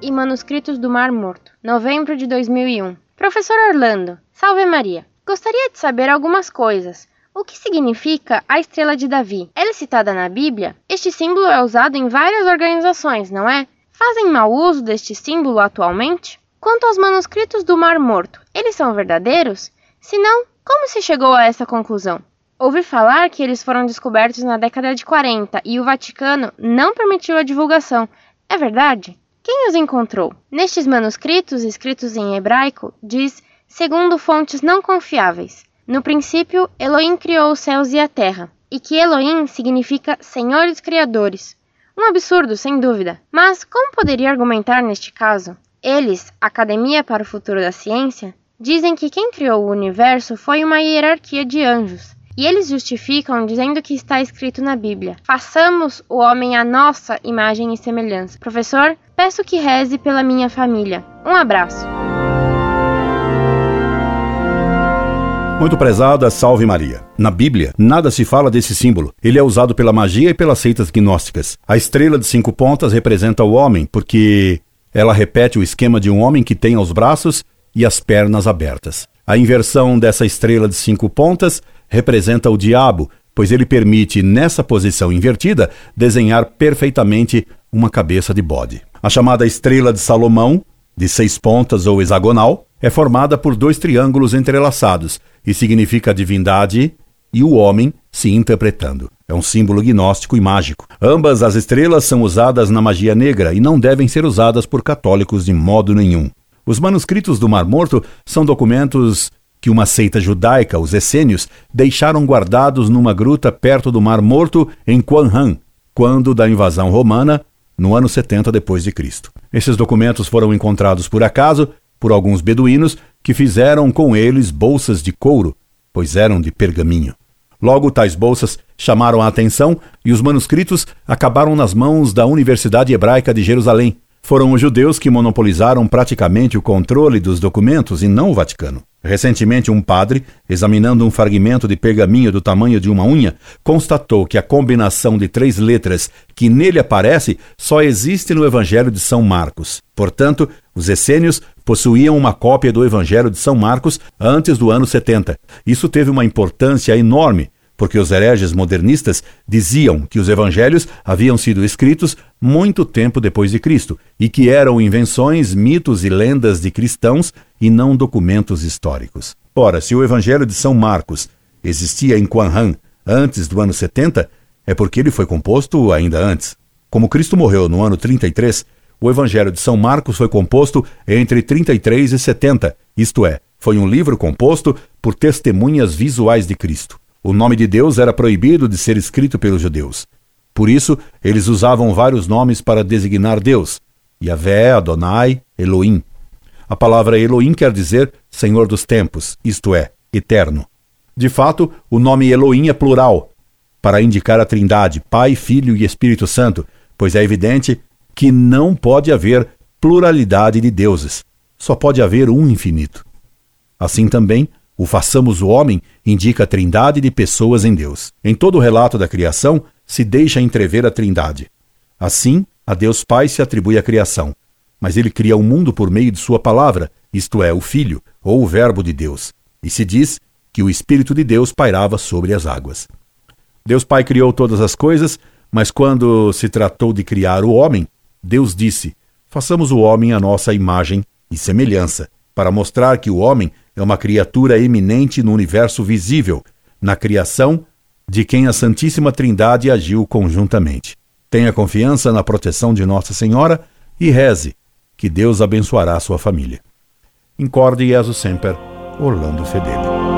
e Manuscritos do Mar Morto, novembro de 2001. Professor Orlando, salve Maria. Gostaria de saber algumas coisas. O que significa a estrela de Davi? Ela é citada na Bíblia? Este símbolo é usado em várias organizações, não é? Fazem mau uso deste símbolo atualmente? Quanto aos manuscritos do Mar Morto, eles são verdadeiros? Se não, como se chegou a essa conclusão? Ouvi falar que eles foram descobertos na década de 40 e o Vaticano não permitiu a divulgação. É verdade? Quem os encontrou? Nestes manuscritos, escritos em hebraico, diz segundo fontes não confiáveis. No princípio, Elohim criou os céus e a terra, e que Elohim significa senhores criadores. Um absurdo, sem dúvida. Mas como poderia argumentar neste caso? Eles, Academia para o Futuro da Ciência, dizem que quem criou o universo foi uma hierarquia de anjos. E eles justificam dizendo que está escrito na Bíblia: Façamos o homem à nossa imagem e semelhança. Professor, peço que reze pela minha família. Um abraço. Muito prezada, salve Maria. Na Bíblia, nada se fala desse símbolo. Ele é usado pela magia e pelas seitas gnósticas. A estrela de cinco pontas representa o homem, porque ela repete o esquema de um homem que tem os braços e as pernas abertas. A inversão dessa estrela de cinco pontas representa o diabo, pois ele permite, nessa posição invertida, desenhar perfeitamente uma cabeça de bode. A chamada estrela de Salomão, de seis pontas ou hexagonal, é formada por dois triângulos entrelaçados e significa a divindade e o homem se interpretando. É um símbolo gnóstico e mágico. Ambas as estrelas são usadas na magia negra e não devem ser usadas por católicos de modo nenhum. Os manuscritos do Mar Morto são documentos que uma seita judaica, os essênios, deixaram guardados numa gruta perto do Mar Morto em Quanhan, quando da invasão romana, no ano 70 depois de Cristo. Esses documentos foram encontrados por acaso por alguns beduínos que fizeram com eles bolsas de couro, pois eram de pergaminho. Logo, tais bolsas chamaram a atenção e os manuscritos acabaram nas mãos da Universidade Hebraica de Jerusalém. Foram os judeus que monopolizaram praticamente o controle dos documentos e não o Vaticano. Recentemente, um padre, examinando um fragmento de pergaminho do tamanho de uma unha, constatou que a combinação de três letras que nele aparece só existe no Evangelho de São Marcos. Portanto, os essênios possuíam uma cópia do Evangelho de São Marcos antes do ano 70. Isso teve uma importância enorme porque os hereges modernistas diziam que os evangelhos haviam sido escritos muito tempo depois de Cristo e que eram invenções, mitos e lendas de cristãos e não documentos históricos. Ora, se o evangelho de São Marcos existia em Quanhan antes do ano 70, é porque ele foi composto ainda antes. Como Cristo morreu no ano 33, o evangelho de São Marcos foi composto entre 33 e 70, isto é, foi um livro composto por testemunhas visuais de Cristo. O nome de Deus era proibido de ser escrito pelos judeus. Por isso, eles usavam vários nomes para designar Deus: Yahvé, Adonai, Elohim. A palavra Elohim quer dizer Senhor dos tempos, isto é, eterno. De fato, o nome Elohim é plural, para indicar a Trindade, Pai, Filho e Espírito Santo, pois é evidente que não pode haver pluralidade de deuses, só pode haver um infinito. Assim também, o façamos o homem indica a trindade de pessoas em Deus. Em todo o relato da criação se deixa entrever a trindade. Assim, a Deus Pai se atribui a criação, mas ele cria o mundo por meio de sua palavra, isto é, o Filho, ou o Verbo de Deus, e se diz que o Espírito de Deus pairava sobre as águas. Deus Pai criou todas as coisas, mas quando se tratou de criar o homem, Deus disse: Façamos o homem à nossa imagem e semelhança, para mostrar que o homem é uma criatura eminente no universo visível, na criação de quem a Santíssima Trindade agiu conjuntamente. Tenha confiança na proteção de Nossa Senhora e reze, que Deus abençoará sua família. Incorde Jesus Semper, Orlando Fedeli.